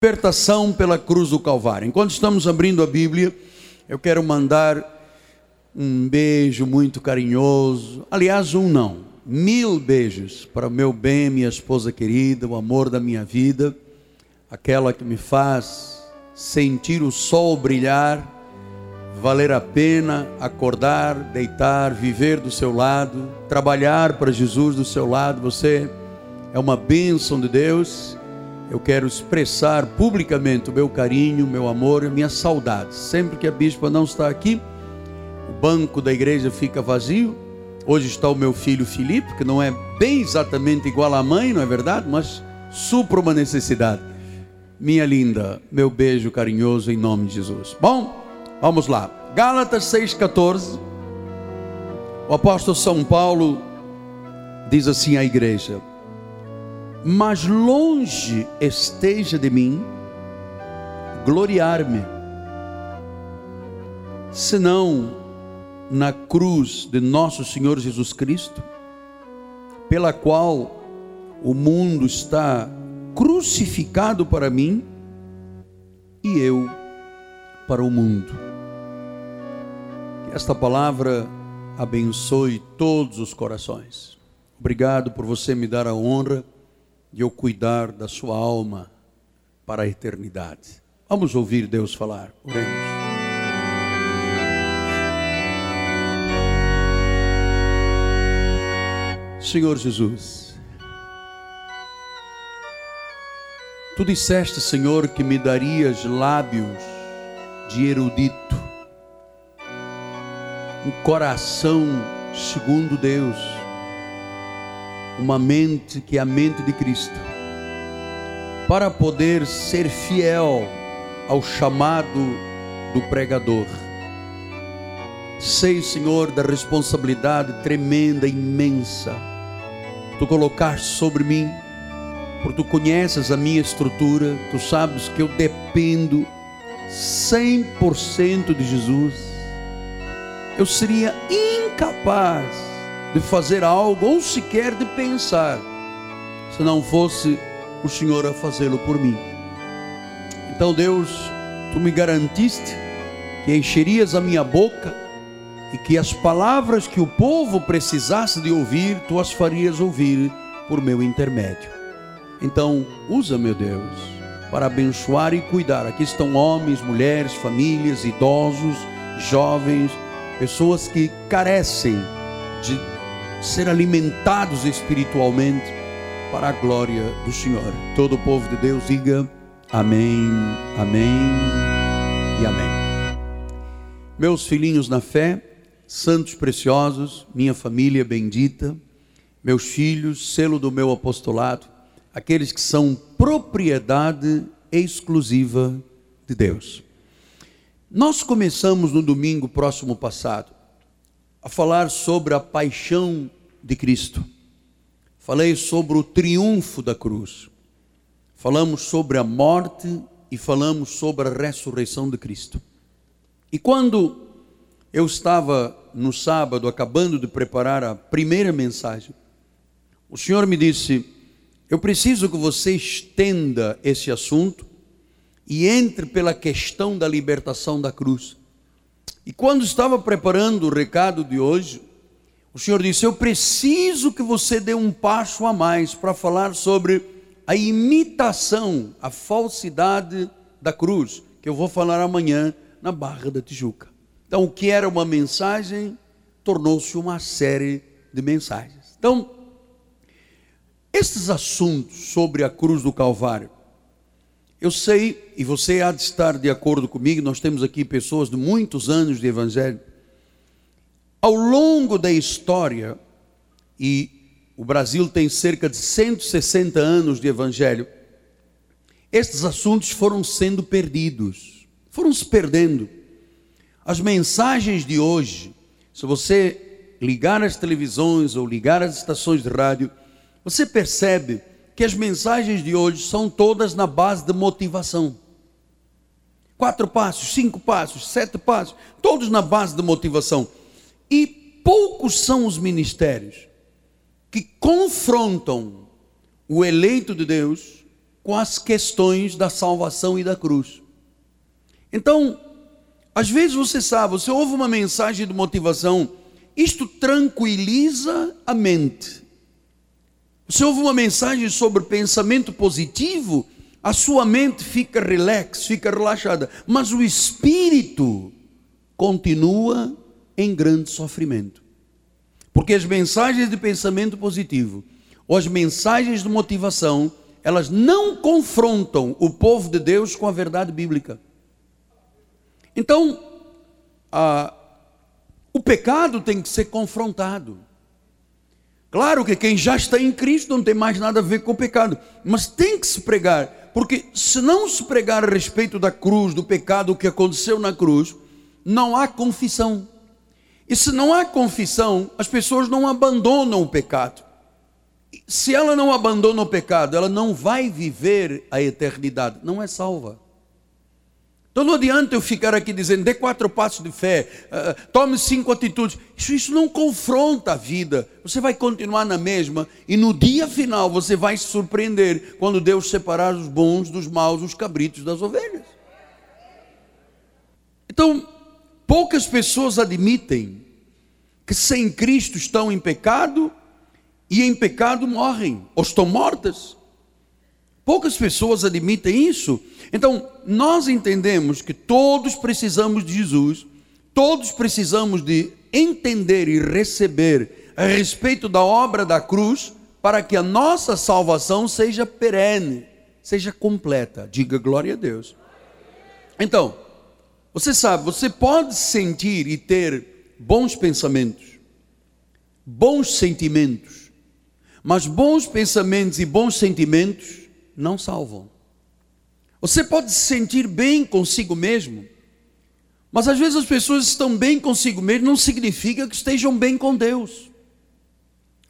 libertação pela cruz do Calvário. Enquanto estamos abrindo a Bíblia, eu quero mandar um beijo muito carinhoso, aliás, um não, mil beijos para o meu bem, minha esposa querida, o amor da minha vida, aquela que me faz sentir o sol brilhar, valer a pena acordar, deitar, viver do seu lado, trabalhar para Jesus do seu lado. Você é uma bênção de Deus eu quero expressar publicamente o meu carinho, meu amor e minha saudade. Sempre que a bispa não está aqui, o banco da igreja fica vazio. Hoje está o meu filho Felipe, que não é bem exatamente igual à mãe, não é verdade? Mas supra uma necessidade. Minha linda, meu beijo carinhoso em nome de Jesus. Bom, vamos lá. Gálatas 6,14. O apóstolo São Paulo diz assim à igreja: mas longe esteja de mim gloriar-me, senão na cruz de nosso Senhor Jesus Cristo, pela qual o mundo está crucificado para mim e eu para o mundo. Que esta palavra abençoe todos os corações. Obrigado por você me dar a honra de eu cuidar da sua alma para a eternidade. Vamos ouvir Deus falar. Oremos. Senhor Jesus, tu disseste, Senhor, que me darias lábios de erudito, um coração segundo Deus uma mente que é a mente de Cristo, para poder ser fiel ao chamado do pregador. Sei, Senhor, da responsabilidade tremenda, imensa, tu colocaste sobre mim, porque tu conheces a minha estrutura, tu sabes que eu dependo 100% de Jesus. Eu seria incapaz de fazer algo ou sequer de pensar, se não fosse o Senhor a fazê-lo por mim. Então, Deus, tu me garantiste que encherias a minha boca e que as palavras que o povo precisasse de ouvir, tu as farias ouvir por meu intermédio. Então, usa, meu Deus, para abençoar e cuidar. Aqui estão homens, mulheres, famílias, idosos, jovens, pessoas que carecem de ser alimentados espiritualmente para a glória do Senhor. Todo o povo de Deus diga amém, amém e amém. Meus filhinhos na fé, santos preciosos, minha família bendita, meus filhos, selo do meu apostolado, aqueles que são propriedade exclusiva de Deus. Nós começamos no domingo próximo passado a falar sobre a paixão de Cristo. Falei sobre o triunfo da cruz. Falamos sobre a morte e falamos sobre a ressurreição de Cristo. E quando eu estava no sábado acabando de preparar a primeira mensagem, o Senhor me disse: Eu preciso que você estenda esse assunto e entre pela questão da libertação da cruz. E quando estava preparando o recado de hoje, o Senhor disse: Eu preciso que você dê um passo a mais para falar sobre a imitação, a falsidade da cruz, que eu vou falar amanhã na Barra da Tijuca. Então, o que era uma mensagem tornou-se uma série de mensagens. Então, esses assuntos sobre a cruz do Calvário eu sei, e você há de estar de acordo comigo, nós temos aqui pessoas de muitos anos de evangelho. Ao longo da história, e o Brasil tem cerca de 160 anos de evangelho, estes assuntos foram sendo perdidos, foram se perdendo. As mensagens de hoje, se você ligar as televisões ou ligar as estações de rádio, você percebe que as mensagens de hoje são todas na base de motivação. Quatro passos, cinco passos, sete passos, todos na base de motivação. E poucos são os ministérios que confrontam o eleito de Deus com as questões da salvação e da cruz. Então, às vezes você sabe, você ouve uma mensagem de motivação, isto tranquiliza a mente. Você ouve uma mensagem sobre pensamento positivo, a sua mente fica relax, fica relaxada, mas o espírito continua em grande sofrimento. Porque as mensagens de pensamento positivo ou as mensagens de motivação, elas não confrontam o povo de Deus com a verdade bíblica. Então, o pecado tem que ser confrontado. Claro que quem já está em Cristo não tem mais nada a ver com o pecado, mas tem que se pregar, porque se não se pregar a respeito da cruz, do pecado que aconteceu na cruz, não há confissão. E se não há confissão, as pessoas não abandonam o pecado. Se ela não abandona o pecado, ela não vai viver a eternidade, não é salva. Então não adianta eu ficar aqui dizendo, dê quatro passos de fé, uh, tome cinco atitudes. Isso, isso não confronta a vida. Você vai continuar na mesma e no dia final você vai se surpreender quando Deus separar os bons dos maus, os cabritos das ovelhas. Então, poucas pessoas admitem que sem Cristo estão em pecado e em pecado morrem, ou estão mortas. Poucas pessoas admitem isso. Então, nós entendemos que todos precisamos de Jesus, todos precisamos de entender e receber a respeito da obra da cruz, para que a nossa salvação seja perene, seja completa. Diga glória a Deus. Então, você sabe, você pode sentir e ter bons pensamentos, bons sentimentos, mas bons pensamentos e bons sentimentos não salvam. Você pode se sentir bem consigo mesmo, mas às vezes as pessoas estão bem consigo mesmo, não significa que estejam bem com Deus.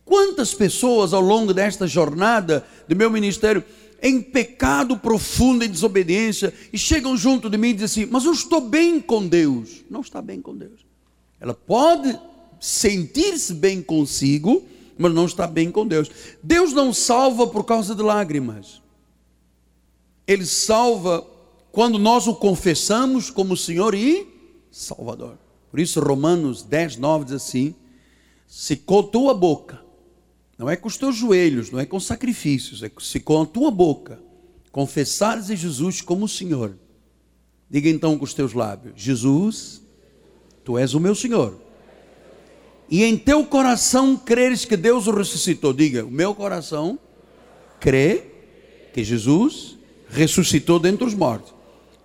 Quantas pessoas ao longo desta jornada do meu ministério em pecado profundo, em desobediência, e chegam junto de mim e dizem assim: Mas eu estou bem com Deus. Não está bem com Deus. Ela pode sentir-se bem consigo, mas não está bem com Deus. Deus não salva por causa de lágrimas. Ele salva quando nós o confessamos como Senhor e Salvador. Por isso, Romanos 10, 9 diz assim: se com a tua boca, não é com os teus joelhos, não é com sacrifícios, é se com a tua boca confessares a Jesus como Senhor, diga então com os teus lábios: Jesus, tu és o meu Senhor. E em teu coração creres que Deus o ressuscitou. Diga, o meu coração crê que Jesus ressuscitou dentre os mortos.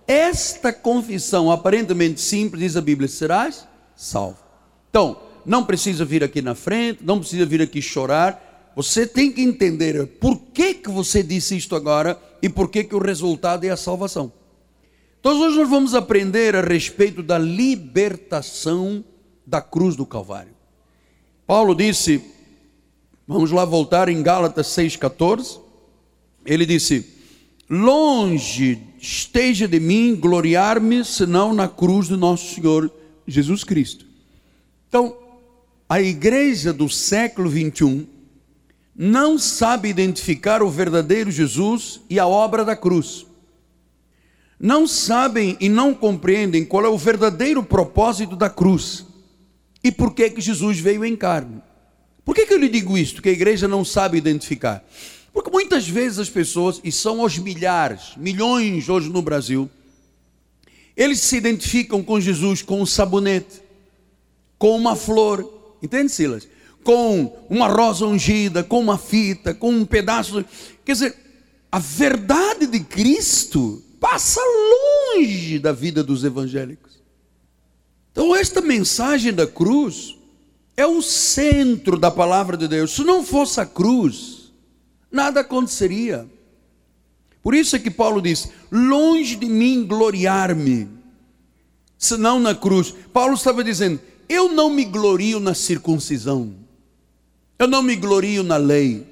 Esta confissão aparentemente simples, diz a Bíblia, serás salvo. Então, não precisa vir aqui na frente, não precisa vir aqui chorar. Você tem que entender por que, que você disse isto agora e por que, que o resultado é a salvação. Então, hoje nós vamos aprender a respeito da libertação da cruz do Calvário. Paulo disse, vamos lá voltar em Gálatas 6,14. Ele disse: longe esteja de mim gloriar-me, senão na cruz do nosso Senhor Jesus Cristo. Então, a igreja do século 21 não sabe identificar o verdadeiro Jesus e a obra da cruz. Não sabem e não compreendem qual é o verdadeiro propósito da cruz e por que que Jesus veio em carne. Por que, que eu lhe digo isto? Que a igreja não sabe identificar. Porque muitas vezes as pessoas, e são aos milhares, milhões hoje no Brasil, eles se identificam com Jesus com um sabonete, com uma flor, entende, Silas? Com uma rosa ungida, com uma fita, com um pedaço. Quer dizer, a verdade de Cristo passa longe da vida dos evangélicos. Então, esta mensagem da cruz é o centro da palavra de Deus. Se não fosse a cruz, nada aconteceria. Por isso é que Paulo diz: longe de mim gloriar-me, senão na cruz. Paulo estava dizendo: eu não me glorio na circuncisão, eu não me glorio na lei,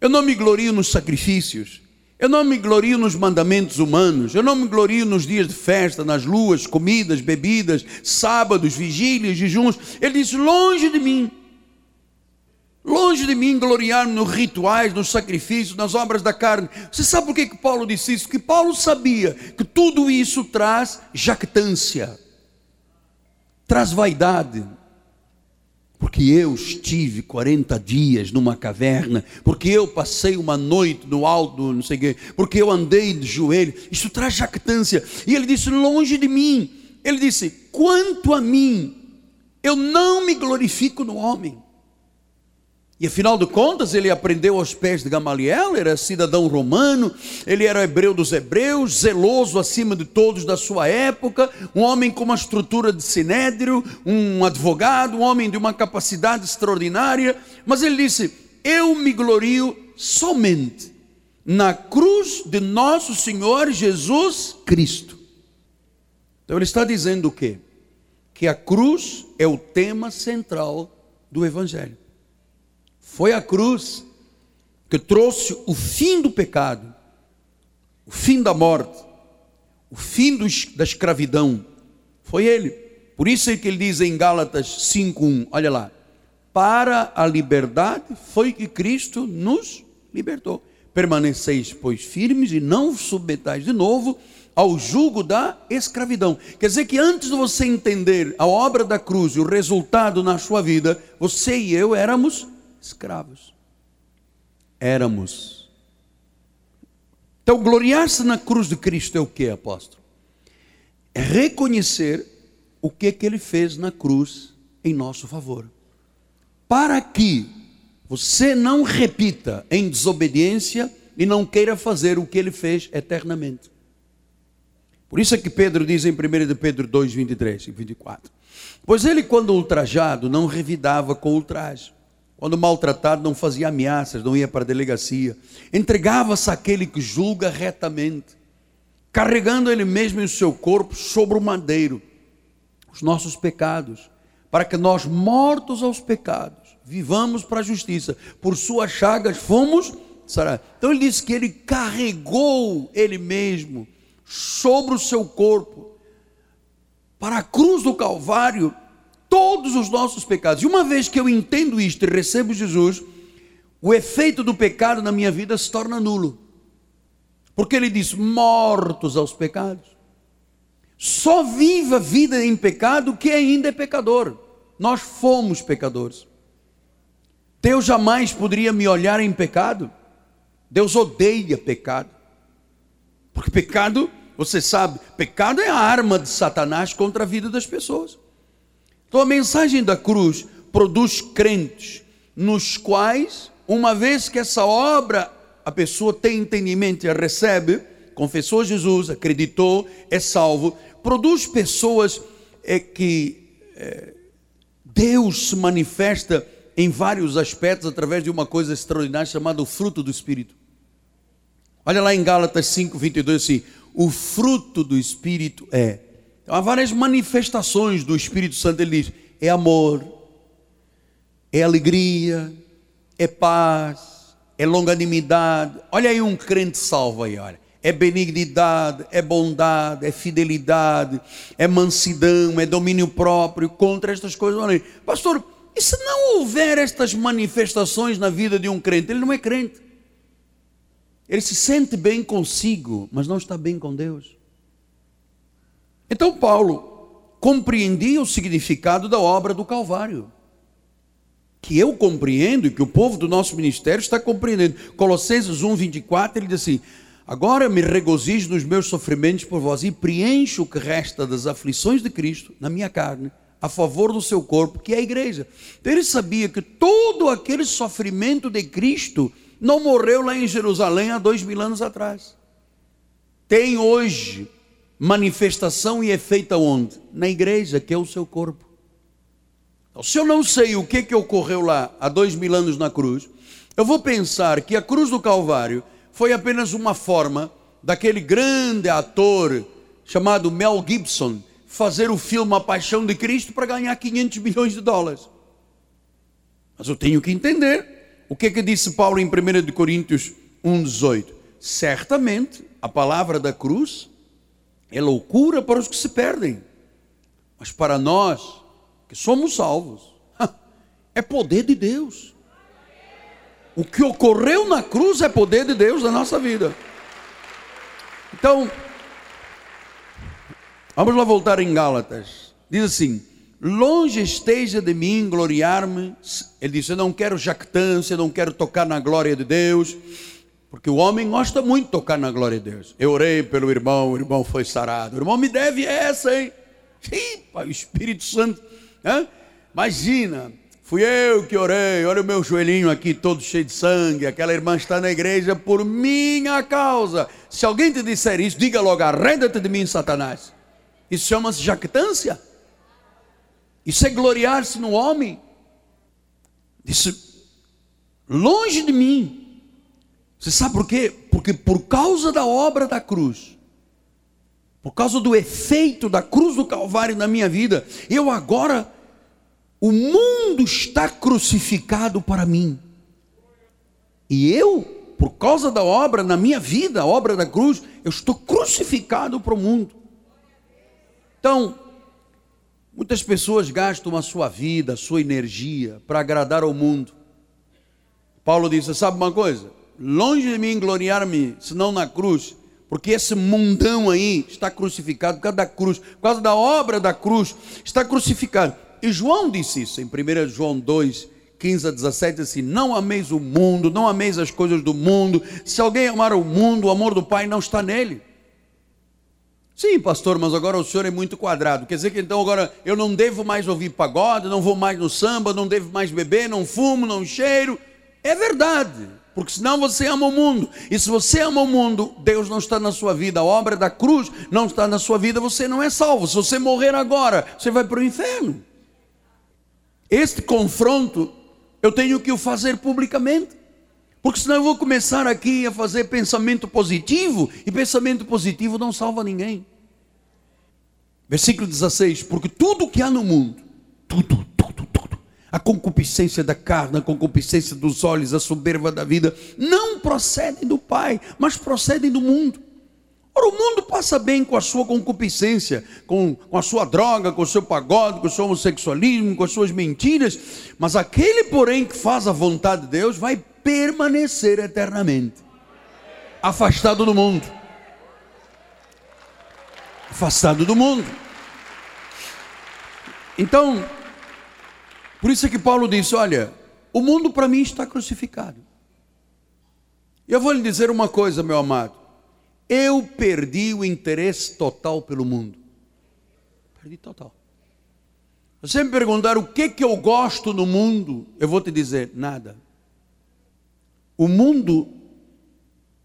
eu não me glorio nos sacrifícios, eu não me glorio nos mandamentos humanos, eu não me glorio nos dias de festa, nas luas, comidas, bebidas, sábados, vigílias, jejuns. Ele diz: longe de mim Longe de mim gloriar-me nos rituais, nos sacrifícios, nas obras da carne. Você sabe por que, que Paulo disse isso? Porque Paulo sabia que tudo isso traz jactância, traz vaidade. Porque eu estive 40 dias numa caverna, porque eu passei uma noite no alto, não sei o quê, porque eu andei de joelho, isso traz jactância. E ele disse: longe de mim. Ele disse: quanto a mim, eu não me glorifico no homem e afinal de contas, ele aprendeu aos pés de Gamaliel, era cidadão romano, ele era hebreu dos hebreus, zeloso acima de todos da sua época, um homem com uma estrutura de sinédrio, um advogado, um homem de uma capacidade extraordinária. Mas ele disse: Eu me glorio somente na cruz de nosso Senhor Jesus Cristo. Então ele está dizendo o quê? Que a cruz é o tema central do Evangelho. Foi a cruz que trouxe o fim do pecado, o fim da morte, o fim da escravidão. Foi ele. Por isso é que ele diz em Gálatas 5:1, olha lá, para a liberdade foi que Cristo nos libertou. Permaneceis, pois, firmes e não submetais de novo ao jugo da escravidão. Quer dizer que antes de você entender a obra da cruz e o resultado na sua vida, você e eu éramos escravos. Éramos. Então, gloriar-se na cruz de Cristo é o que, apóstolo? É reconhecer o que, que ele fez na cruz em nosso favor. Para que você não repita em desobediência e não queira fazer o que ele fez eternamente. Por isso é que Pedro diz em 1 de Pedro 2, 23 e 24: Pois ele, quando ultrajado, não revidava com ultraje quando maltratado, não fazia ameaças, não ia para a delegacia. Entregava-se àquele que julga retamente, carregando ele mesmo em seu corpo sobre o madeiro os nossos pecados, para que nós, mortos aos pecados, vivamos para a justiça. Por suas chagas fomos sarados. Então ele diz que ele carregou ele mesmo sobre o seu corpo para a cruz do Calvário todos os nossos pecados. E uma vez que eu entendo isto e recebo Jesus, o efeito do pecado na minha vida se torna nulo. Porque ele diz: mortos aos pecados. Só viva a vida em pecado que ainda é pecador. Nós fomos pecadores. Deus jamais poderia me olhar em pecado. Deus odeia pecado. Porque pecado, você sabe, pecado é a arma de Satanás contra a vida das pessoas. Então a mensagem da cruz produz crentes, nos quais, uma vez que essa obra a pessoa tem entendimento e a recebe, confessou Jesus, acreditou, é salvo, produz pessoas é, que é, Deus se manifesta em vários aspectos através de uma coisa extraordinária chamada o fruto do Espírito. Olha lá em Gálatas 5, 22 assim: o fruto do Espírito é há várias manifestações do Espírito Santo. Ele diz: é amor, é alegria, é paz, é longanimidade. Olha aí um crente salvo aí, olha. É benignidade, é bondade, é fidelidade, é mansidão, é domínio próprio. Contra estas coisas, olha aí. Pastor, e se não houver estas manifestações na vida de um crente? Ele não é crente. Ele se sente bem consigo, mas não está bem com Deus. Então Paulo compreendia o significado da obra do Calvário. Que eu compreendo e que o povo do nosso ministério está compreendendo. Colossenses 1, 24, ele diz assim: Agora me regozijo nos meus sofrimentos por vós e preencho o que resta das aflições de Cristo na minha carne, a favor do seu corpo, que é a igreja. Então ele sabia que todo aquele sofrimento de Cristo não morreu lá em Jerusalém há dois mil anos atrás. Tem hoje manifestação e efeito onde? Na igreja, que é o seu corpo. Então, se eu não sei o que, que ocorreu lá há dois mil anos na cruz, eu vou pensar que a cruz do Calvário foi apenas uma forma daquele grande ator chamado Mel Gibson fazer o filme A Paixão de Cristo para ganhar 500 milhões de dólares. Mas eu tenho que entender o que, que disse Paulo em 1 Coríntios 1,18. Certamente a palavra da cruz é loucura para os que se perdem, mas para nós que somos salvos, é poder de Deus. O que ocorreu na cruz é poder de Deus na nossa vida. Então, vamos lá voltar em Gálatas. Diz assim: Longe esteja de mim gloriar-me. Ele disse: Eu não quero jactância, não quero tocar na glória de Deus. Porque o homem gosta muito de tocar na glória de Deus. Eu orei pelo irmão, o irmão foi sarado. O irmão me deve essa, hein? Ih, pai, o Espírito Santo. Imagina, fui eu que orei. Olha o meu joelhinho aqui todo cheio de sangue. Aquela irmã está na igreja por minha causa. Se alguém te disser isso, diga logo: arreda-te de mim, Satanás. Isso chama-se jactância. Isso é gloriar-se no homem. Disse, longe de mim. Você sabe por quê? Porque por causa da obra da cruz, por causa do efeito da cruz do Calvário na minha vida, eu agora, o mundo está crucificado para mim. E eu, por causa da obra na minha vida, a obra da cruz, eu estou crucificado para o mundo. Então, Muitas pessoas gastam a sua vida, a sua energia para agradar ao mundo. Paulo disse: Sabe uma coisa? Longe de mim gloriar-me, senão na cruz, porque esse mundão aí está crucificado por causa da cruz, por causa da obra da cruz, está crucificado. E João disse isso em 1 João 2, 15 a 17, assim: Não ameis o mundo, não ameis as coisas do mundo. Se alguém amar o mundo, o amor do Pai não está nele. Sim, pastor, mas agora o senhor é muito quadrado. Quer dizer que então agora eu não devo mais ouvir pagode, não vou mais no samba, não devo mais beber, não fumo, não cheiro. É verdade, porque senão você ama o mundo. E se você ama o mundo, Deus não está na sua vida, a obra da cruz não está na sua vida, você não é salvo. Se você morrer agora, você vai para o inferno. Este confronto eu tenho que o fazer publicamente. Porque senão eu vou começar aqui a fazer pensamento positivo, e pensamento positivo não salva ninguém. Versículo 16: Porque tudo que há no mundo, tudo, a concupiscência da carne, a concupiscência dos olhos, a soberba da vida, não procedem do Pai, mas procedem do mundo. Ora, o mundo passa bem com a sua concupiscência, com, com a sua droga, com o seu pagode, com o seu homossexualismo, com as suas mentiras, mas aquele, porém, que faz a vontade de Deus, vai permanecer eternamente afastado do mundo. Afastado do mundo. Então, por isso é que Paulo disse: Olha, o mundo para mim está crucificado. Eu vou lhe dizer uma coisa, meu amado. Eu perdi o interesse total pelo mundo. Perdi total. Você me perguntar o que, que eu gosto no mundo, eu vou te dizer: nada. O mundo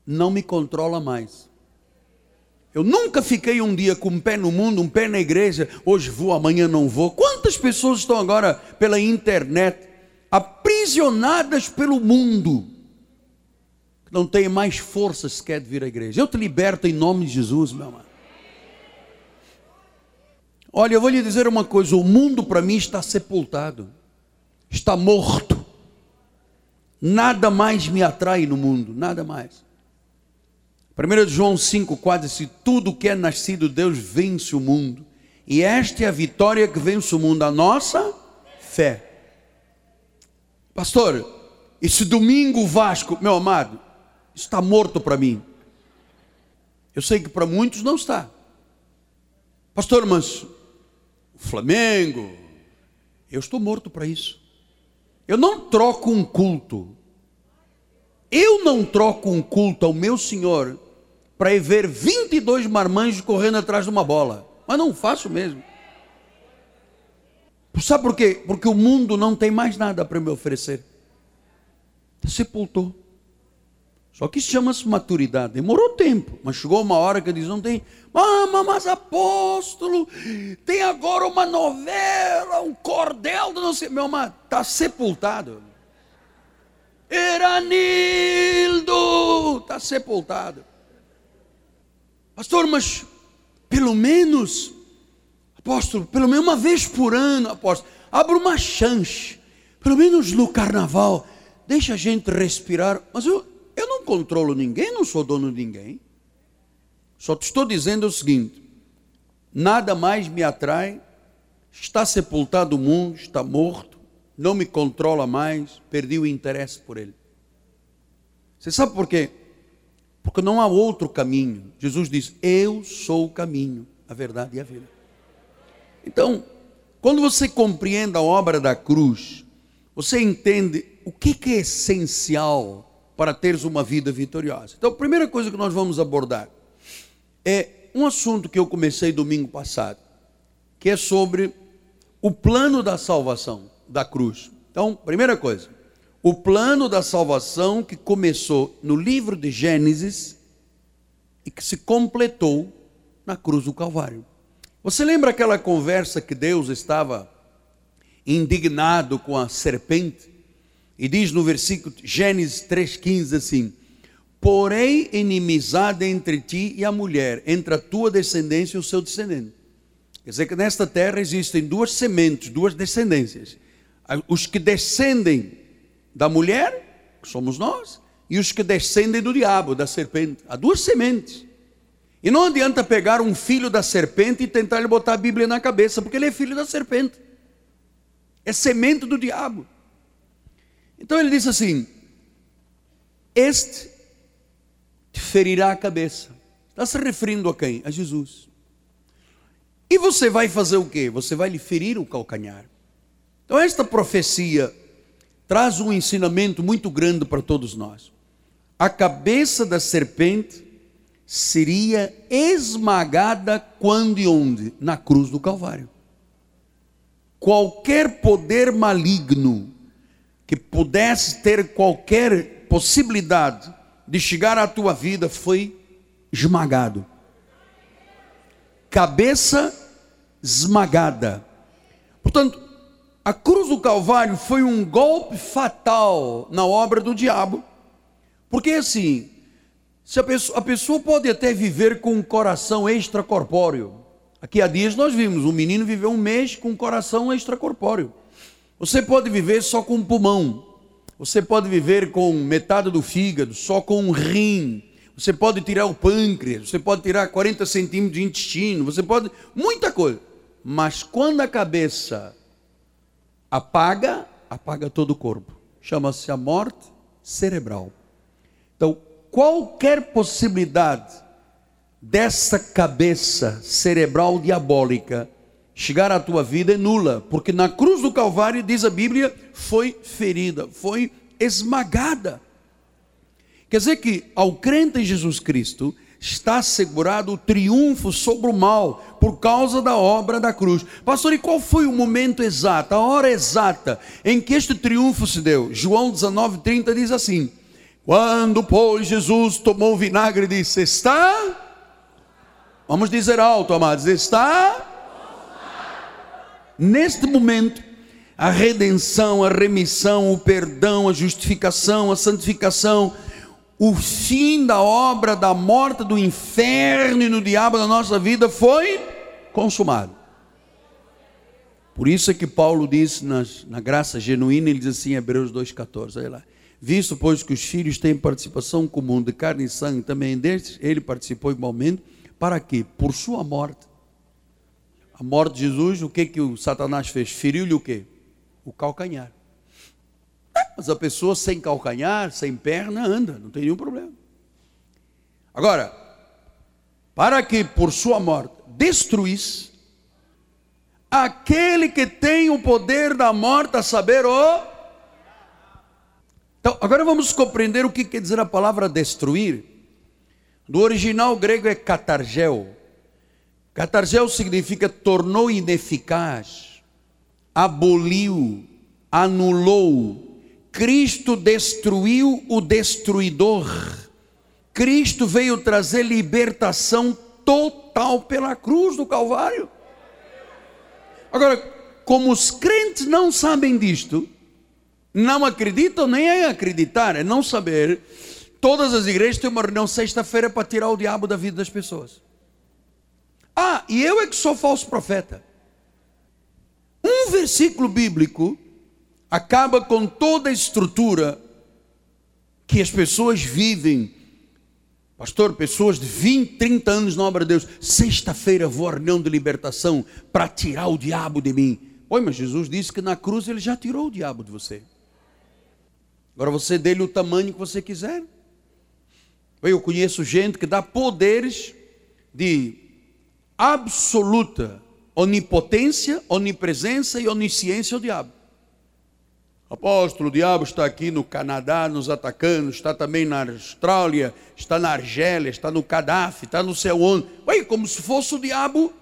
não me controla mais. Eu nunca fiquei um dia com um pé no mundo, um pé na igreja, hoje vou, amanhã não vou. Quantas pessoas estão agora pela internet aprisionadas pelo mundo? Não tem mais força sequer de vir à igreja. Eu te liberto em nome de Jesus, meu amado. Olha, eu vou lhe dizer uma coisa: o mundo para mim está sepultado, está morto. Nada mais me atrai no mundo, nada mais. 1 João 5, 4 diz: Tudo que é nascido de Deus vence o mundo. E esta é a vitória que vence o mundo, a nossa fé. Pastor, esse domingo Vasco, meu amado, está morto para mim. Eu sei que para muitos não está. Pastor, mas o Flamengo, eu estou morto para isso. Eu não troco um culto. Eu não troco um culto ao meu Senhor para ver 22 marmanjos correndo atrás de uma bola. Mas não faço mesmo. Sabe por quê? Porque o mundo não tem mais nada para me oferecer. Sepultou. Só que isso chama-se maturidade. Demorou tempo, mas chegou uma hora que diz: não tem. Ah, mas apóstolo, tem agora uma novela, um cordel não sei. Meu amado, está sepultado. Eranildo está sepultado. Pastor, mas pelo menos, apóstolo, pelo menos uma vez por ano, apóstolo, abra uma chance, pelo menos no carnaval, deixa a gente respirar. Mas eu, eu não controlo ninguém, não sou dono de ninguém. Só te estou dizendo o seguinte: nada mais me atrai, está sepultado o mundo, está morto, não me controla mais, perdi o interesse por ele. Você sabe por quê? Porque não há outro caminho. Jesus diz: Eu sou o caminho, a verdade e a vida. Então, quando você compreende a obra da cruz, você entende o que é essencial para teres uma vida vitoriosa. Então, a primeira coisa que nós vamos abordar é um assunto que eu comecei domingo passado, que é sobre o plano da salvação da cruz. Então, primeira coisa, o plano da salvação que começou no livro de Gênesis e que se completou na cruz do Calvário. Você lembra aquela conversa que Deus estava indignado com a serpente? E diz no versículo Gênesis 3,15 assim: Porém, inimizade entre ti e a mulher, entre a tua descendência e o seu descendente. Quer dizer que nesta terra existem duas sementes, duas descendências. Os que descendem da mulher, que somos nós, e os que descendem do diabo, da serpente. Há duas sementes. E não adianta pegar um filho da serpente e tentar lhe botar a Bíblia na cabeça, porque ele é filho da serpente. É semente do diabo. Então ele diz assim: Este te ferirá a cabeça. Está se referindo a quem? A Jesus. E você vai fazer o quê? Você vai lhe ferir o calcanhar. Então esta profecia traz um ensinamento muito grande para todos nós. A cabeça da serpente seria esmagada quando e onde? Na cruz do Calvário. Qualquer poder maligno que pudesse ter qualquer possibilidade de chegar à tua vida foi esmagado. Cabeça esmagada. Portanto, a cruz do Calvário foi um golpe fatal na obra do diabo. Porque assim, se a pessoa, a pessoa pode até viver com um coração extracorpóreo. Aqui há dias nós vimos, um menino viveu um mês com um coração extracorpóreo. Você pode viver só com um pulmão. Você pode viver com metade do fígado, só com um rim. Você pode tirar o pâncreas, você pode tirar 40 centímetros de intestino, você pode. muita coisa. Mas quando a cabeça apaga, apaga todo o corpo. Chama-se a morte cerebral. Então, qualquer possibilidade dessa cabeça cerebral diabólica chegar à tua vida é nula, porque na cruz do Calvário, diz a Bíblia, foi ferida, foi esmagada. Quer dizer que ao crente em Jesus Cristo está assegurado o triunfo sobre o mal por causa da obra da cruz. Pastor, e qual foi o momento exato, a hora exata em que este triunfo se deu? João 19:30 diz assim: quando, pois, Jesus tomou o vinagre e disse: Está? Vamos dizer alto, amados: Está? Neste momento, a redenção, a remissão, o perdão, a justificação, a santificação, o fim da obra da morte do inferno e do diabo na nossa vida foi consumado. Por isso é que Paulo disse nas, na graça genuína, ele diz assim em Hebreus 2,14, olha lá. Visto, pois, que os filhos têm participação comum de carne e sangue, também destes ele participou igualmente, para que, por sua morte, a morte de Jesus, o que que o Satanás fez? Feriu-lhe o quê? O calcanhar. Mas a pessoa sem calcanhar, sem perna, anda, não tem nenhum problema. Agora, para que por sua morte destruísse aquele que tem o poder da morte, a saber, o então, agora vamos compreender o que quer dizer a palavra destruir. Do original grego é catargel. Catargel significa tornou ineficaz, aboliu, anulou. Cristo destruiu o destruidor. Cristo veio trazer libertação total pela cruz do Calvário. Agora, como os crentes não sabem disto, não acreditam nem é acreditar, é não saber. Todas as igrejas têm uma reunião sexta-feira para tirar o diabo da vida das pessoas. Ah, e eu é que sou falso profeta. Um versículo bíblico acaba com toda a estrutura que as pessoas vivem. Pastor, pessoas de 20, 30 anos na obra de Deus. Sexta-feira vou à reunião de libertação para tirar o diabo de mim. Oi, mas Jesus disse que na cruz ele já tirou o diabo de você. Agora você dê-lhe o tamanho que você quiser. Eu conheço gente que dá poderes de absoluta onipotência, onipresença e onisciência ao diabo. Apóstolo, o diabo está aqui no Canadá nos atacando, está também na Austrália, está na Argélia, está no Gaddafi, está no céu onde. Ué, como se fosse o diabo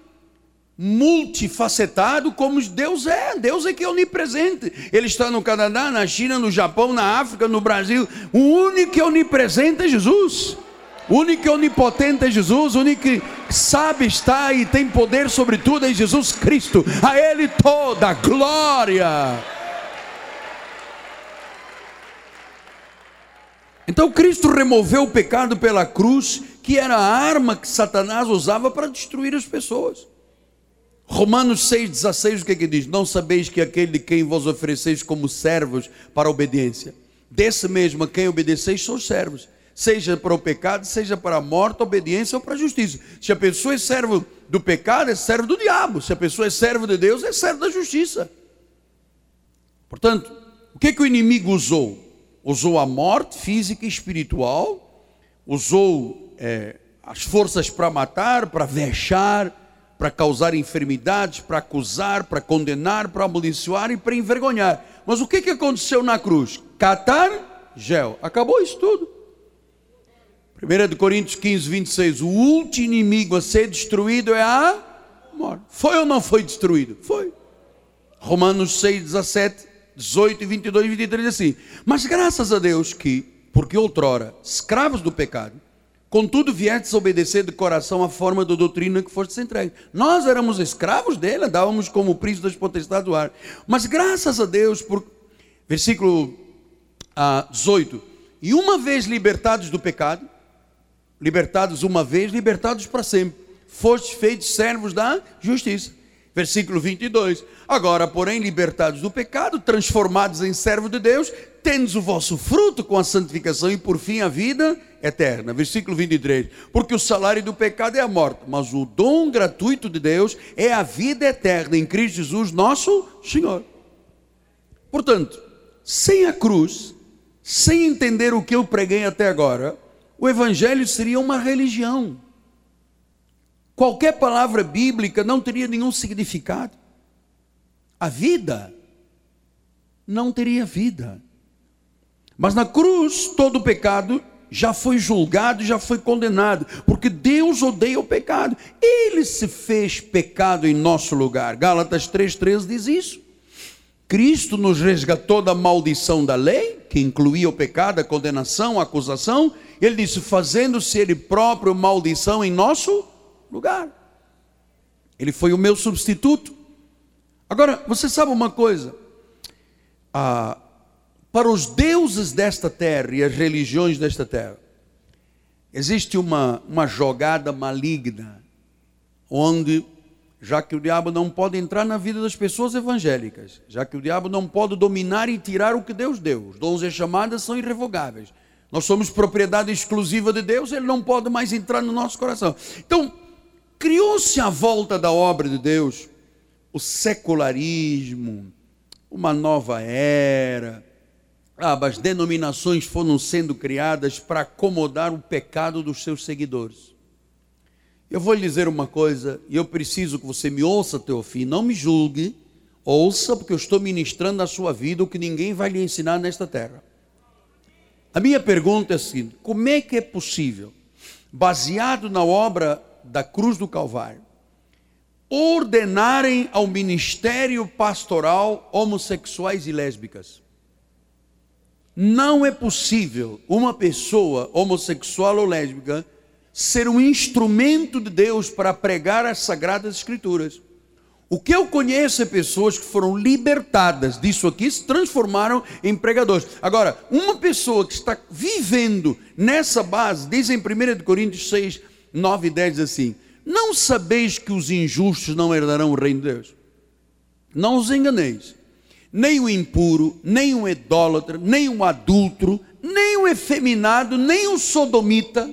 multifacetado como Deus é. Deus é que é onipresente. Ele está no Canadá, na China, no Japão, na África, no Brasil. O único é onipresente é Jesus. O único é onipotente é Jesus. O único que sabe estar e tem poder sobre tudo é Jesus Cristo. A Ele toda glória. Então Cristo removeu o pecado pela cruz, que era a arma que Satanás usava para destruir as pessoas. Romanos 6,16, o que, é que diz? Não sabeis que aquele de quem vos ofereceis como servos para a obediência, desse mesmo a quem obedeceis são servos, seja para o pecado, seja para a morte, a obediência ou para a justiça. Se a pessoa é servo do pecado, é servo do diabo. Se a pessoa é servo de Deus, é servo da justiça. Portanto, o que, é que o inimigo usou? Usou a morte física e espiritual, usou é, as forças para matar, para vexar, para causar enfermidades, para acusar, para condenar, para amaldiçoar e para envergonhar. Mas o que, que aconteceu na cruz? Catar, gel. Acabou isso tudo. 1 Coríntios 15, 26. O último inimigo a ser destruído é a morte. Foi ou não foi destruído? Foi. Romanos 6, 17, 18, 22 e 23 assim. Mas graças a Deus que, porque outrora, escravos do pecado, Contudo, viestes obedecer de coração a forma da doutrina que foste entregue. Nós éramos escravos dele, dávamos como príncipe das potestades do ar. Mas graças a Deus, por versículo ah, 18: E uma vez libertados do pecado, libertados uma vez, libertados para sempre, fostes feitos servos da justiça. Versículo 22. Agora, porém, libertados do pecado, transformados em servos de Deus, tendes o vosso fruto com a santificação e por fim a vida eterna. Versículo 23. Porque o salário do pecado é a morte, mas o dom gratuito de Deus é a vida eterna em Cristo Jesus, nosso Senhor. Portanto, sem a cruz, sem entender o que eu preguei até agora, o evangelho seria uma religião. Qualquer palavra bíblica não teria nenhum significado. A vida não teria vida. Mas na cruz, todo pecado já foi julgado, já foi condenado, porque Deus odeia o pecado. Ele se fez pecado em nosso lugar. Gálatas 3:13 diz isso. Cristo nos resgatou da maldição da lei, que incluía o pecado, a condenação, a acusação. Ele disse: fazendo-se Ele próprio maldição em nosso lugar. Ele foi o meu substituto. Agora, você sabe uma coisa? Ah, para os deuses desta terra e as religiões desta terra, existe uma, uma jogada maligna, onde, já que o diabo não pode entrar na vida das pessoas evangélicas, já que o diabo não pode dominar e tirar o que Deus deu, os dons e chamadas são irrevogáveis. Nós somos propriedade exclusiva de Deus, ele não pode mais entrar no nosso coração. Então, criou-se à volta da obra de Deus o secularismo, uma nova era, ah, as denominações foram sendo criadas para acomodar o pecado dos seus seguidores. Eu vou lhe dizer uma coisa, e eu preciso que você me ouça até o fim, não me julgue, ouça, porque eu estou ministrando na sua vida o que ninguém vai lhe ensinar nesta terra. A minha pergunta é assim: como é que é possível, baseado na obra da cruz do Calvário, ordenarem ao ministério pastoral homossexuais e lésbicas? Não é possível uma pessoa homossexual ou lésbica ser um instrumento de Deus para pregar as sagradas escrituras. O que eu conheço é pessoas que foram libertadas disso aqui, se transformaram em pregadores. Agora, uma pessoa que está vivendo nessa base, diz em 1 Coríntios 6, 9 e 10 assim: Não sabeis que os injustos não herdarão o reino de Deus? Não os enganeis nem o impuro, nem o idólatra, nem o adulto, nem o efeminado, nem o sodomita,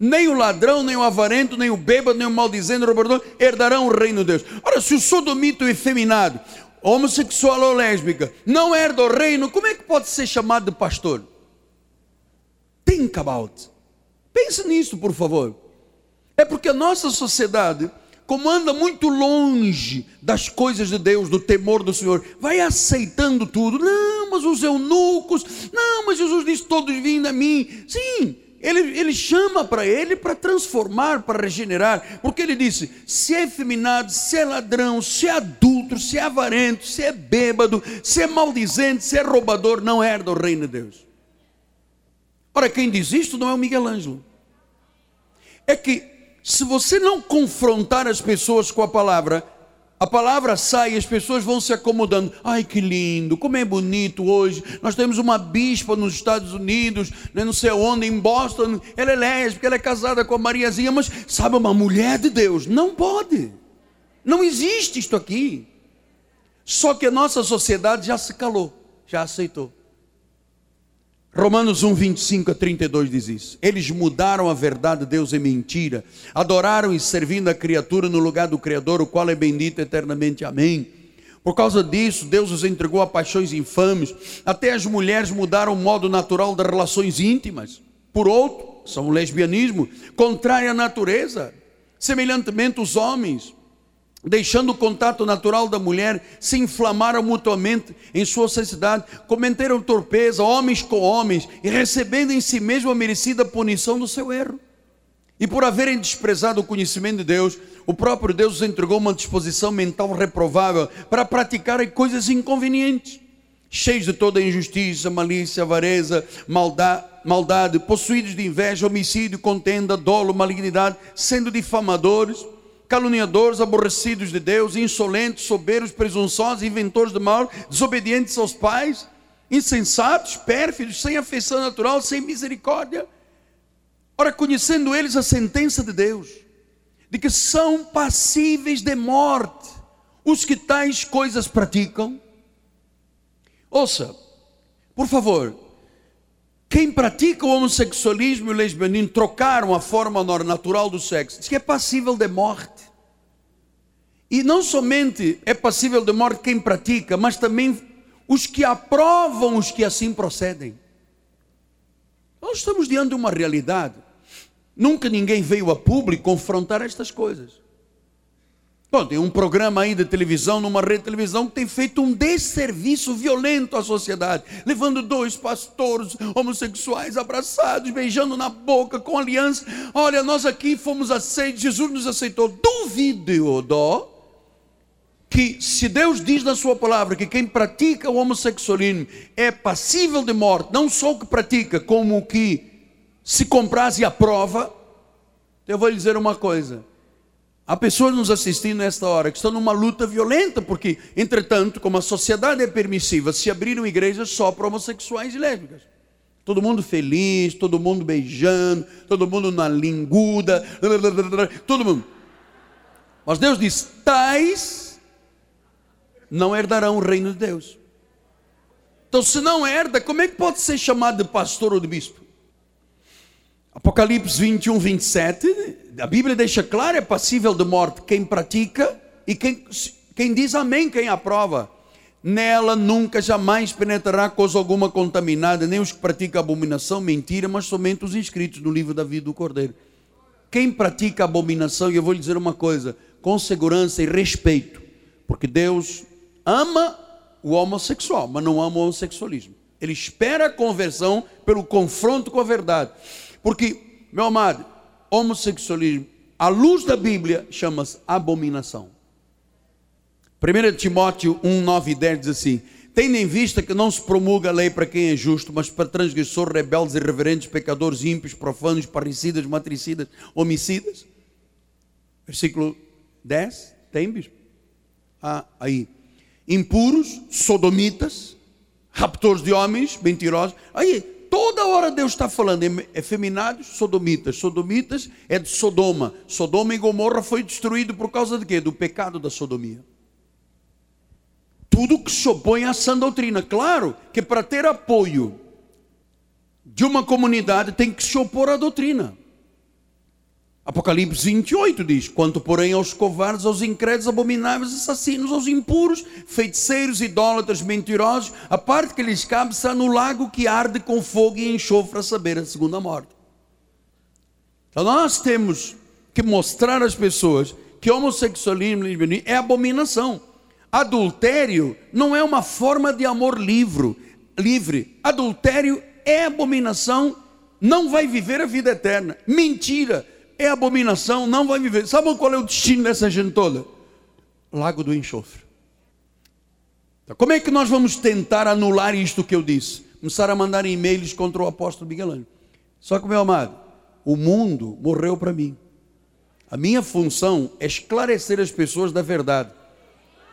nem o ladrão, nem o avarento, nem o bêbado, nem o maldizendo, o roubador, herdarão o reino de Deus. Ora, se o sodomita o efeminado, homossexual ou lésbica, não herda o reino, como é que pode ser chamado de pastor? Think about. Pense nisso, por favor. É porque a nossa sociedade, como anda muito longe das coisas de Deus, do temor do Senhor, vai aceitando tudo. Não, mas os eunucos, não, mas Jesus disse: todos vindo a mim. Sim, ele, ele chama para ele para transformar, para regenerar, porque ele disse: se é efeminado, se é ladrão, se é adulto, se é avarento, se é bêbado, se é maldizente, se é roubador, não herda o reino de Deus. Ora, quem diz isto não é o Miguel Ângelo. É que se você não confrontar as pessoas com a palavra, a palavra sai e as pessoas vão se acomodando. Ai, que lindo, como é bonito hoje. Nós temos uma bispa nos Estados Unidos, né, não sei onde, em Boston. Ela é lésbica, ela é casada com a Mariazinha, mas sabe, uma mulher de Deus. Não pode. Não existe isto aqui. Só que a nossa sociedade já se calou, já aceitou. Romanos 1, 25 a 32 diz isso. Eles mudaram a verdade de Deus em mentira, adoraram e servindo a criatura no lugar do Criador, o qual é bendito eternamente. Amém. Por causa disso, Deus os entregou a paixões infames. Até as mulheres mudaram o modo natural das relações íntimas. Por outro, são o lesbianismo, contrário à natureza. Semelhantemente, os homens deixando o contato natural da mulher, se inflamaram mutuamente em sua sociedade, cometeram torpeza, homens com homens, e recebendo em si mesmo a merecida punição do seu erro. E por haverem desprezado o conhecimento de Deus, o próprio Deus os entregou uma disposição mental reprovável para praticarem coisas inconvenientes, cheios de toda injustiça, malícia, avareza, maldade, maldade possuídos de inveja, homicídio, contenda, dolo, malignidade, sendo difamadores caluniadores, aborrecidos de Deus, insolentes, soberbos, presunçosos, inventores de mal, desobedientes aos pais, insensatos, pérfidos, sem afeição natural, sem misericórdia. Ora, conhecendo eles a sentença de Deus, de que são passíveis de morte os que tais coisas praticam. Ouça, por favor, quem pratica o homossexualismo e o lesbianismo trocaram a forma natural do sexo, diz que é passível de morte. E não somente é passível de morte quem pratica, mas também os que aprovam os que assim procedem. Nós estamos diante de uma realidade. Nunca ninguém veio a público confrontar estas coisas. Bom, tem um programa aí de televisão, numa rede de televisão, que tem feito um desserviço violento à sociedade, levando dois pastores homossexuais abraçados, beijando na boca, com aliança. Olha, nós aqui fomos aceitos, Jesus nos aceitou. Duvido, dó, que se Deus diz na sua palavra que quem pratica o homossexualismo é passível de morte, não só o que pratica, como o que se compraz e aprova, eu vou lhe dizer uma coisa Há pessoas nos assistindo nesta hora que estão numa luta violenta, porque, entretanto, como a sociedade é permissiva, se abriram igrejas só para homossexuais e lésbicas. Todo mundo feliz, todo mundo beijando, todo mundo na linguda, todo mundo. Mas Deus diz: tais não herdarão o reino de Deus. Então, se não herda, como é que pode ser chamado de pastor ou de bispo? Apocalipse 21, 27, a Bíblia deixa claro: é passível de morte quem pratica e quem, quem diz amém, quem aprova. Nela nunca jamais penetrará coisa alguma contaminada, nem os que praticam abominação, mentira, mas somente os inscritos no livro da vida do Cordeiro. Quem pratica abominação, e eu vou lhe dizer uma coisa, com segurança e respeito, porque Deus ama o homossexual, mas não ama o homossexualismo. Ele espera a conversão pelo confronto com a verdade. Porque, meu amado, homossexualismo, à luz da Bíblia, chama-se abominação. 1 Timóteo 1, 9 e 10 diz assim: Tendo em vista que não se promulga a lei para quem é justo, mas para transgressores, rebeldes, irreverentes, pecadores, ímpios, profanos, parricidas, matricidas, homicidas. Versículo 10, tem, bispo? Ah, aí. Impuros, sodomitas, raptores de homens, mentirosos. Aí, toda hora Deus está falando efeminados, sodomitas. Sodomitas é de Sodoma. Sodoma e Gomorra foi destruído por causa de quê? Do pecado da sodomia. Tudo que se opõe à sã doutrina. Claro que para ter apoio de uma comunidade tem que se opor à doutrina. Apocalipse 28 diz: Quanto, porém, aos covardes, aos incrédulos, abomináveis, assassinos, aos impuros, feiticeiros, idólatras, mentirosos, a parte que lhes cabe está no lago que arde com fogo e enxofre, a saber, a segunda morte. Então nós temos que mostrar às pessoas que homossexualismo é abominação. Adultério não é uma forma de amor livre. livre. Adultério é abominação, não vai viver a vida eterna. Mentira é abominação, não vai viver. Sabe qual é o destino dessa gente toda? Lago do enxofre. Então, como é que nós vamos tentar anular isto que eu disse? Começar a mandar e-mails contra o apóstolo Miguel. Só que, meu amado, o mundo morreu para mim. A minha função é esclarecer as pessoas da verdade.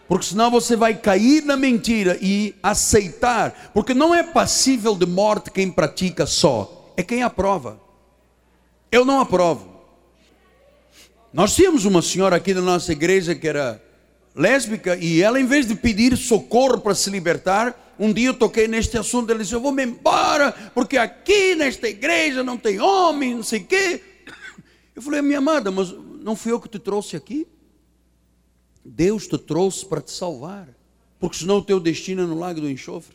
Porque senão você vai cair na mentira e aceitar. Porque não é passível de morte quem pratica só, é quem aprova. Eu não aprovo. Nós tínhamos uma senhora aqui da nossa igreja que era lésbica e ela, em vez de pedir socorro para se libertar, um dia eu toquei neste assunto. Ela disse: Eu vou me embora, porque aqui nesta igreja não tem homem, não sei o quê. Eu falei: Minha amada, mas não fui eu que te trouxe aqui? Deus te trouxe para te salvar, porque senão o teu destino é no lago do enxofre.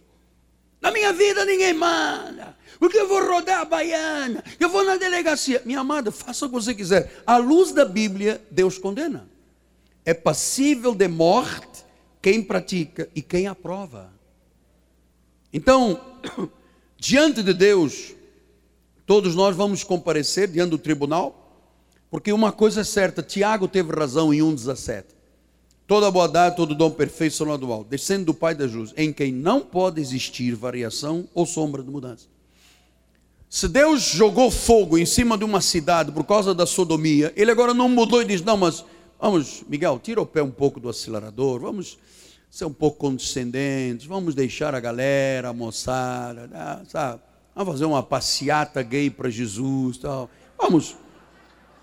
Na minha vida ninguém manda, porque eu vou rodar a baiana, eu vou na delegacia. Minha amada, faça o que você quiser. À luz da Bíblia, Deus condena. É passível de morte quem pratica e quem aprova. Então, diante de Deus, todos nós vamos comparecer diante do tribunal, porque uma coisa é certa, Tiago teve razão em 1,17. Toda boa todo dom perfeito são do alto, descendo do Pai da Jus, em quem não pode existir variação ou sombra de mudança. Se Deus jogou fogo em cima de uma cidade por causa da sodomia, ele agora não mudou e diz: Não, mas vamos, Miguel, tira o pé um pouco do acelerador, vamos ser um pouco condescendentes, vamos deixar a galera, a moçada, né, sabe? Vamos fazer uma passeata gay para Jesus, tal. Vamos,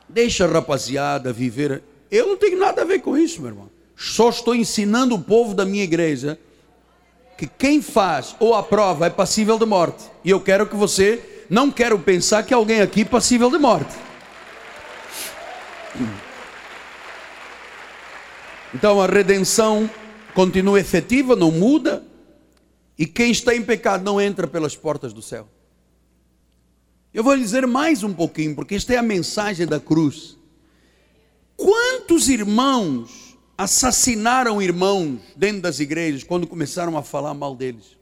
deixa a rapaziada viver. Eu não tenho nada a ver com isso, meu irmão. Só estou ensinando o povo da minha igreja que quem faz ou aprova é passível de morte. E eu quero que você não quero pensar que alguém aqui passível de morte. Então a redenção continua efetiva, não muda, e quem está em pecado não entra pelas portas do céu. Eu vou lhe dizer mais um pouquinho, porque esta é a mensagem da cruz. Quantos irmãos assassinaram irmãos dentro das igrejas quando começaram a falar mal deles.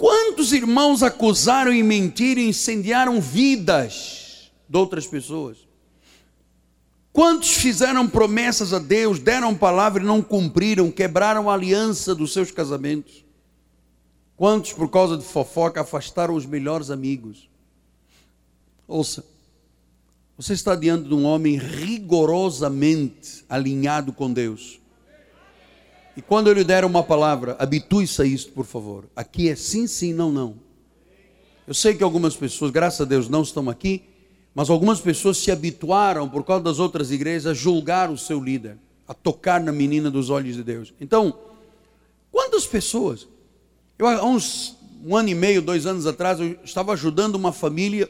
Quantos irmãos acusaram e mentiram e incendiaram vidas de outras pessoas? Quantos fizeram promessas a Deus, deram palavra e não cumpriram, quebraram a aliança dos seus casamentos? Quantos, por causa de fofoca, afastaram os melhores amigos? Ouça, você está diante de um homem rigorosamente alinhado com Deus. E quando eu lhe der uma palavra, habitue-se a isto, por favor. Aqui é sim, sim, não, não. Eu sei que algumas pessoas, graças a Deus, não estão aqui, mas algumas pessoas se habituaram, por causa das outras igrejas, a julgar o seu líder, a tocar na menina dos olhos de Deus. Então, quantas pessoas? Eu, há uns um ano e meio, dois anos atrás, eu estava ajudando uma família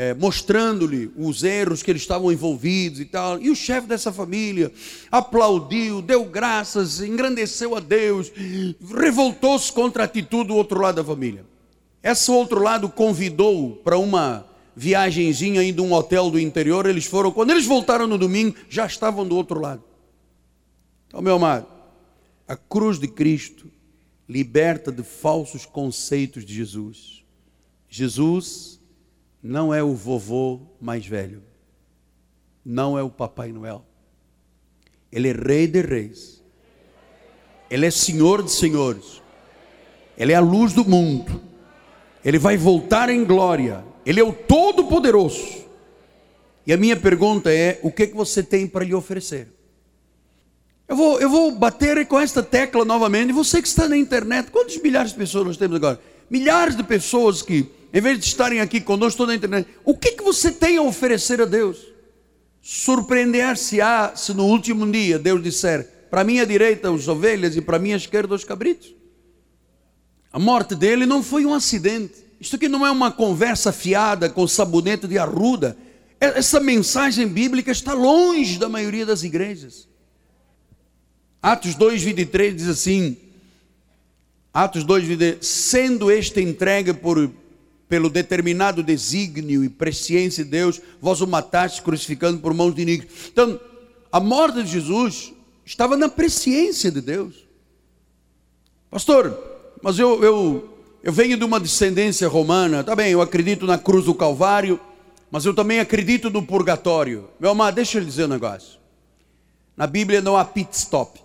é, mostrando-lhe os erros que eles estavam envolvidos e tal. E o chefe dessa família aplaudiu, deu graças, engrandeceu a Deus, revoltou-se contra a atitude do outro lado da família. Esse outro lado convidou para uma viagenzinha indo um hotel do interior. Eles foram, quando eles voltaram no domingo, já estavam do outro lado. Então, meu amado, a cruz de Cristo liberta de falsos conceitos de Jesus. Jesus não é o vovô mais velho, não é o Papai Noel. Ele é Rei de Reis, Ele é Senhor de Senhores, Ele é a luz do mundo, Ele vai voltar em glória, Ele é o Todo-Poderoso. E a minha pergunta é: o que, é que você tem para lhe oferecer? Eu vou, eu vou bater com esta tecla novamente. Você que está na internet, quantos milhares de pessoas nós temos agora? Milhares de pessoas que em vez de estarem aqui conosco toda a internet, o que, que você tem a oferecer a Deus? Surpreender-se-á se no último dia Deus disser: para minha direita os ovelhas e para minha esquerda os cabritos. A morte dele não foi um acidente. Isto aqui não é uma conversa fiada com sabonete de arruda. É, essa mensagem bíblica está longe da maioria das igrejas. Atos 2, 23 diz assim: Atos 2, 23, sendo este entregue por pelo determinado desígnio e presciência de Deus, vós o mataste crucificando por mãos de inimigos. Então, a morte de Jesus estava na presciência de Deus. Pastor, mas eu, eu, eu venho de uma descendência romana, tá bem, eu acredito na cruz do Calvário, mas eu também acredito no purgatório. Meu amado, deixa eu lhe dizer um negócio. Na Bíblia não há pit stop.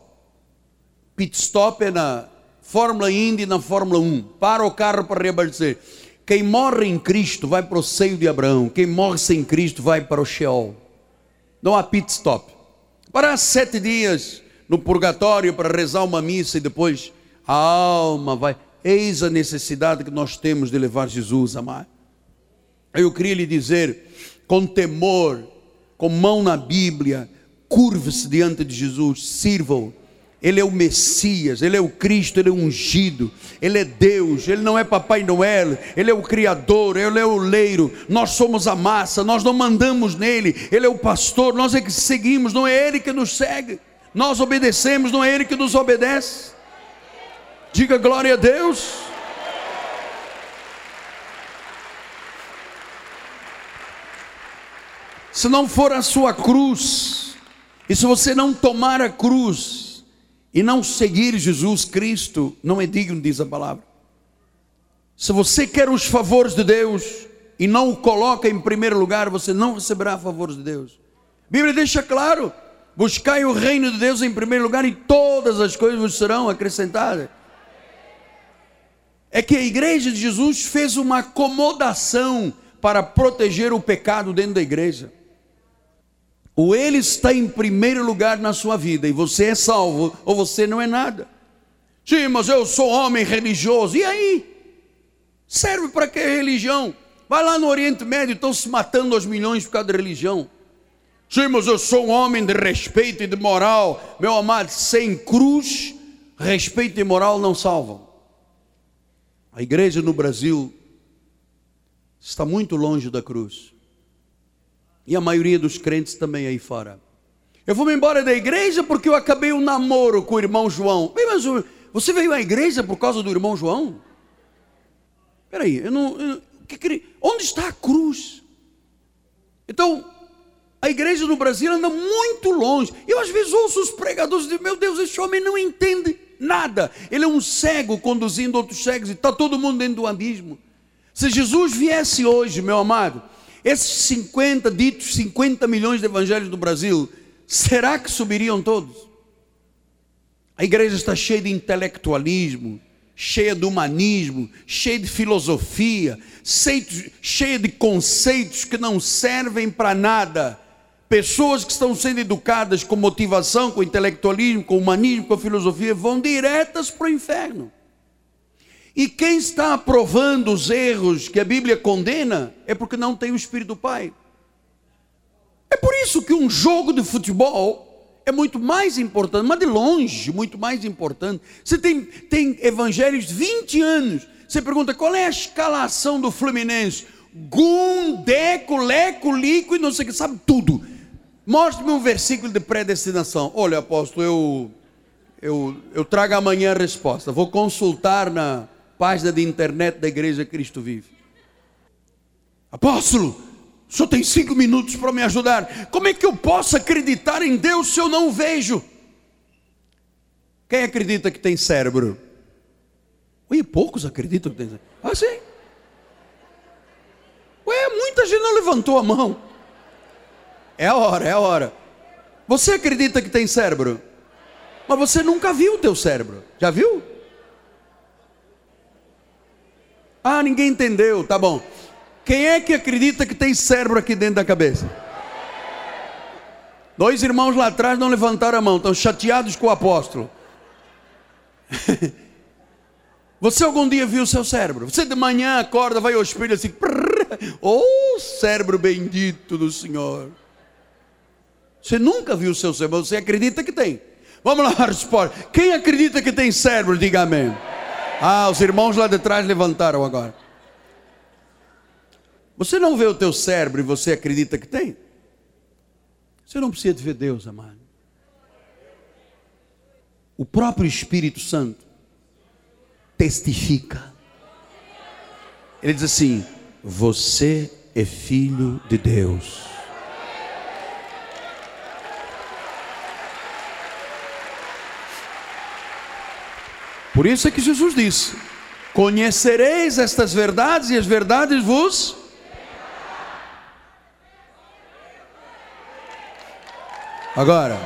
Pit stop é na Fórmula Indy e na Fórmula 1. Para o carro para reabastecer. Quem morre em Cristo vai para o seio de Abraão. Quem morre sem Cristo vai para o Sheol. Não há pit stop. Para sete dias no purgatório para rezar uma missa e depois a alma vai. Eis a necessidade que nós temos de levar Jesus, amado. Eu queria lhe dizer, com temor, com mão na Bíblia, curve-se diante de Jesus, sirva-o ele é o Messias, Ele é o Cristo, Ele é o ungido, Ele é Deus, Ele não é Papai Noel, Ele é o Criador, Ele é o leiro, nós somos a massa, nós não mandamos nele, Ele é o pastor, nós é que seguimos, não é Ele que nos segue, nós obedecemos, não é Ele que nos obedece. Diga glória a Deus. Se não for a sua cruz, e se você não tomar a cruz, e não seguir Jesus Cristo não é digno, diz a palavra. Se você quer os favores de Deus e não o coloca em primeiro lugar, você não receberá favores de Deus. A Bíblia deixa claro: buscai o reino de Deus em primeiro lugar e todas as coisas vos serão acrescentadas. É que a igreja de Jesus fez uma acomodação para proteger o pecado dentro da igreja. Ou ele está em primeiro lugar na sua vida e você é salvo, ou você não é nada. Sim, mas eu sou homem religioso. E aí? Serve para que religião? Vai lá no Oriente Médio, estão se matando aos milhões por causa da religião. Sim, mas eu sou um homem de respeito e de moral. Meu amado, sem cruz, respeito e moral não salvam. A igreja no Brasil está muito longe da cruz. E a maioria dos crentes também aí fora. Eu vou me embora da igreja porque eu acabei um namoro com o irmão João. Bem, mas você veio à igreja por causa do irmão João? Peraí, eu não. Eu, que, onde está a cruz? Então, a igreja no Brasil anda muito longe. Eu às vezes ouço os pregadores e meu Deus, esse homem não entende nada. Ele é um cego conduzindo outros cegos e está todo mundo dentro do abismo. Se Jesus viesse hoje, meu amado, esses 50, ditos 50 milhões de evangelhos do Brasil, será que subiriam todos? A igreja está cheia de intelectualismo, cheia de humanismo, cheia de filosofia, cheia de conceitos que não servem para nada. Pessoas que estão sendo educadas com motivação, com intelectualismo, com humanismo, com filosofia, vão diretas para o inferno. E quem está aprovando os erros que a Bíblia condena é porque não tem o Espírito do Pai. É por isso que um jogo de futebol é muito mais importante, mas de longe, muito mais importante. Você tem, tem evangelhos de 20 anos. Você pergunta qual é a escalação do Fluminense? Gum, Deco, Leco, Lico e não sei o que, sabe tudo. Mostre-me um versículo de predestinação. Olha, apóstolo, eu, eu, eu trago amanhã a resposta. Vou consultar na, página de internet da Igreja Cristo Vive. Apóstolo, só tem cinco minutos para me ajudar. Como é que eu posso acreditar em Deus se eu não vejo? Quem acredita que tem cérebro? Ui, poucos acreditam que tem cérebro. Ah, sim. Ué, muita gente não levantou a mão. É a hora, é a hora. Você acredita que tem cérebro? Mas você nunca viu o teu cérebro. Já viu? Ah, ninguém entendeu, tá bom. Quem é que acredita que tem cérebro aqui dentro da cabeça? Dois irmãos lá atrás não levantaram a mão, estão chateados com o apóstolo. Você algum dia viu o seu cérebro? Você de manhã acorda, vai ao espelho assim, oh cérebro bendito do Senhor. Você nunca viu o seu cérebro, você acredita que tem. Vamos lá, resposta. Quem acredita que tem cérebro, diga amém. Ah, os irmãos lá de trás levantaram agora. Você não vê o teu cérebro e você acredita que tem? Você não precisa de ver Deus, amado. O próprio Espírito Santo testifica. Ele diz assim: Você é filho de Deus. Por isso é que Jesus disse: Conhecereis estas verdades e as verdades vos. Agora,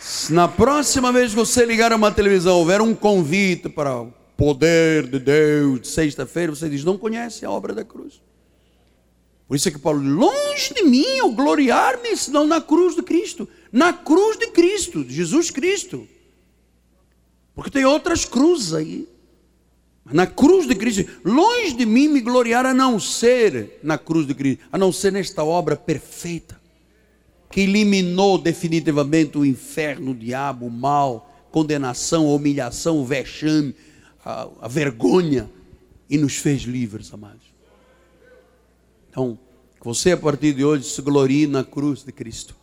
se na próxima vez que você ligar uma televisão houver um convite para o poder de Deus de sexta-feira, você diz: Não conhece a obra da cruz. Por isso é que Paulo, longe de mim eu gloriar-me, senão na cruz de Cristo. Na cruz de Cristo, de Jesus Cristo. Porque tem outras cruzes aí. Na cruz de Cristo, longe de mim me gloriar a não ser na cruz de Cristo, a não ser nesta obra perfeita, que eliminou definitivamente o inferno, o diabo, o mal, condenação, a humilhação, o vexame, a, a vergonha, e nos fez livres, amados. Então, que você a partir de hoje se glorie na cruz de Cristo.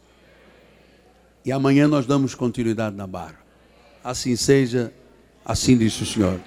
E amanhã nós damos continuidade na barra. Assim seja, assim diz o Senhor.